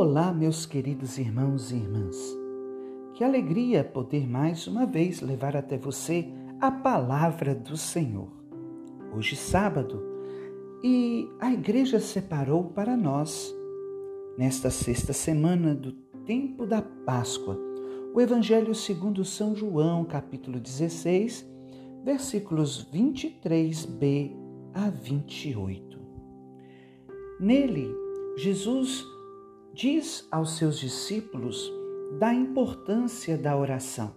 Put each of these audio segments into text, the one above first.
Olá, meus queridos irmãos e irmãs. Que alegria poder mais uma vez levar até você a palavra do Senhor. Hoje, sábado, e a igreja separou para nós, nesta sexta semana do tempo da Páscoa, o Evangelho segundo São João, capítulo 16, versículos 23b a 28. Nele, Jesus diz aos seus discípulos da importância da oração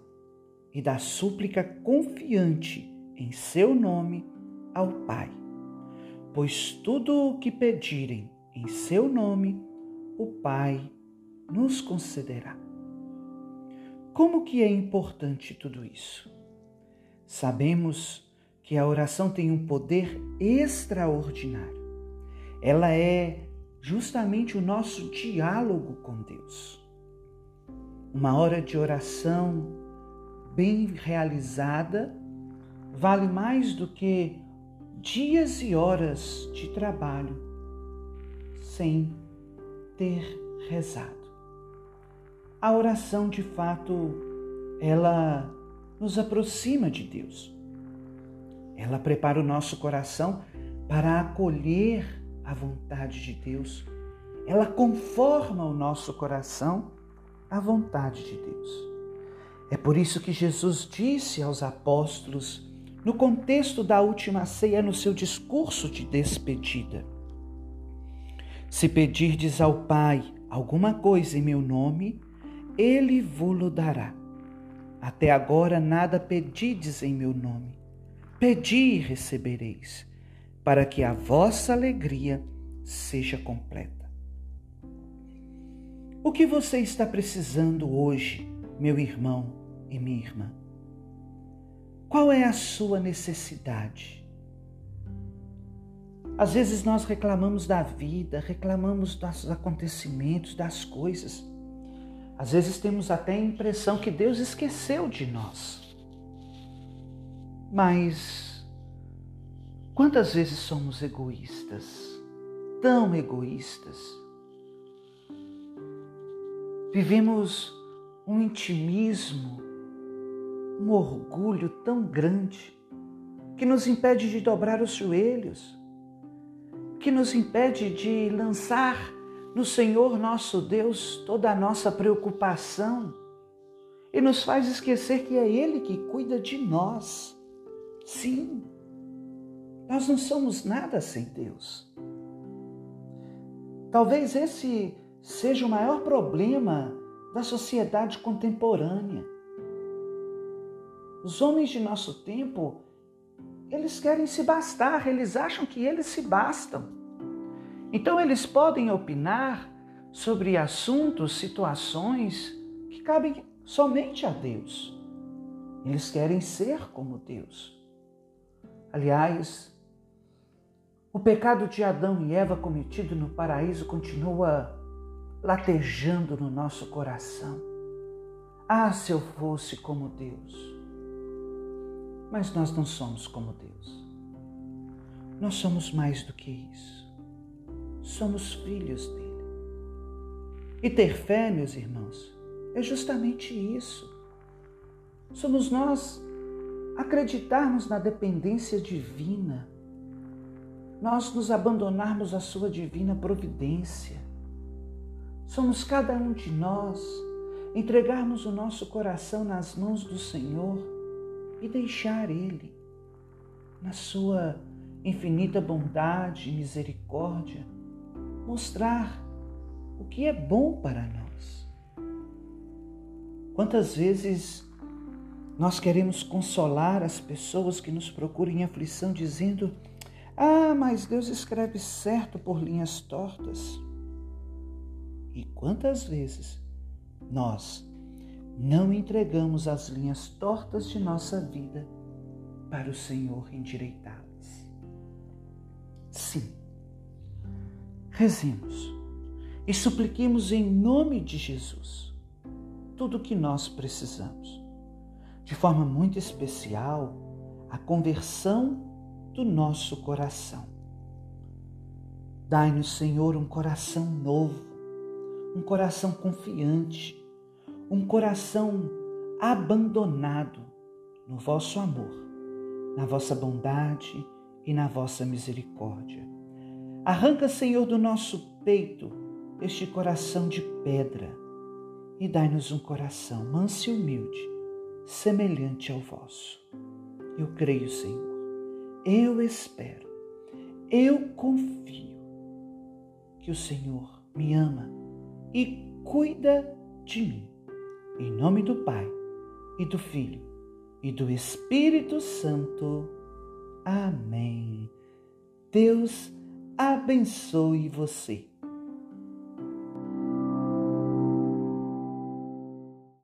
e da súplica confiante em seu nome ao Pai. Pois tudo o que pedirem em seu nome, o Pai nos concederá. Como que é importante tudo isso? Sabemos que a oração tem um poder extraordinário. Ela é justamente o nosso diálogo com Deus. Uma hora de oração bem realizada vale mais do que dias e horas de trabalho sem ter rezado. A oração, de fato, ela nos aproxima de Deus. Ela prepara o nosso coração para acolher a vontade de Deus. Ela conforma o nosso coração à vontade de Deus. É por isso que Jesus disse aos apóstolos, no contexto da última ceia, no seu discurso de despedida: Se pedirdes ao Pai alguma coisa em meu nome, ele vô-lo dará. Até agora nada pedides em meu nome. Pedi e recebereis para que a vossa alegria seja completa. O que você está precisando hoje, meu irmão e minha irmã? Qual é a sua necessidade? Às vezes nós reclamamos da vida, reclamamos dos acontecimentos, das coisas. Às vezes temos até a impressão que Deus esqueceu de nós. Mas Quantas vezes somos egoístas, tão egoístas? Vivemos um intimismo, um orgulho tão grande que nos impede de dobrar os joelhos, que nos impede de lançar no Senhor nosso Deus toda a nossa preocupação e nos faz esquecer que é Ele que cuida de nós. Sim, nós não somos nada sem Deus. Talvez esse seja o maior problema da sociedade contemporânea. Os homens de nosso tempo, eles querem se bastar, eles acham que eles se bastam. Então eles podem opinar sobre assuntos, situações que cabem somente a Deus. Eles querem ser como Deus. Aliás, o pecado de Adão e Eva cometido no paraíso continua latejando no nosso coração. Ah, se eu fosse como Deus! Mas nós não somos como Deus. Nós somos mais do que isso. Somos filhos dele. E ter fé, meus irmãos, é justamente isso. Somos nós acreditarmos na dependência divina nós nos abandonarmos à Sua divina providência. Somos cada um de nós entregarmos o nosso coração nas mãos do Senhor e deixar Ele, na Sua infinita bondade e misericórdia, mostrar o que é bom para nós. Quantas vezes nós queremos consolar as pessoas que nos procuram em aflição, dizendo ah, mas Deus escreve certo por linhas tortas. E quantas vezes nós não entregamos as linhas tortas de nossa vida para o Senhor endireitá-las? Sim. Rezemos e supliquemos em nome de Jesus tudo o que nós precisamos. De forma muito especial, a conversão do nosso coração. Dai-nos, Senhor, um coração novo, um coração confiante, um coração abandonado no vosso amor, na vossa bondade e na vossa misericórdia. Arranca, Senhor, do nosso peito este coração de pedra e dai-nos um coração manso e humilde, semelhante ao vosso. Eu creio, Senhor, eu espero, eu confio que o Senhor me ama e cuida de mim. Em nome do Pai e do Filho e do Espírito Santo. Amém. Deus abençoe você.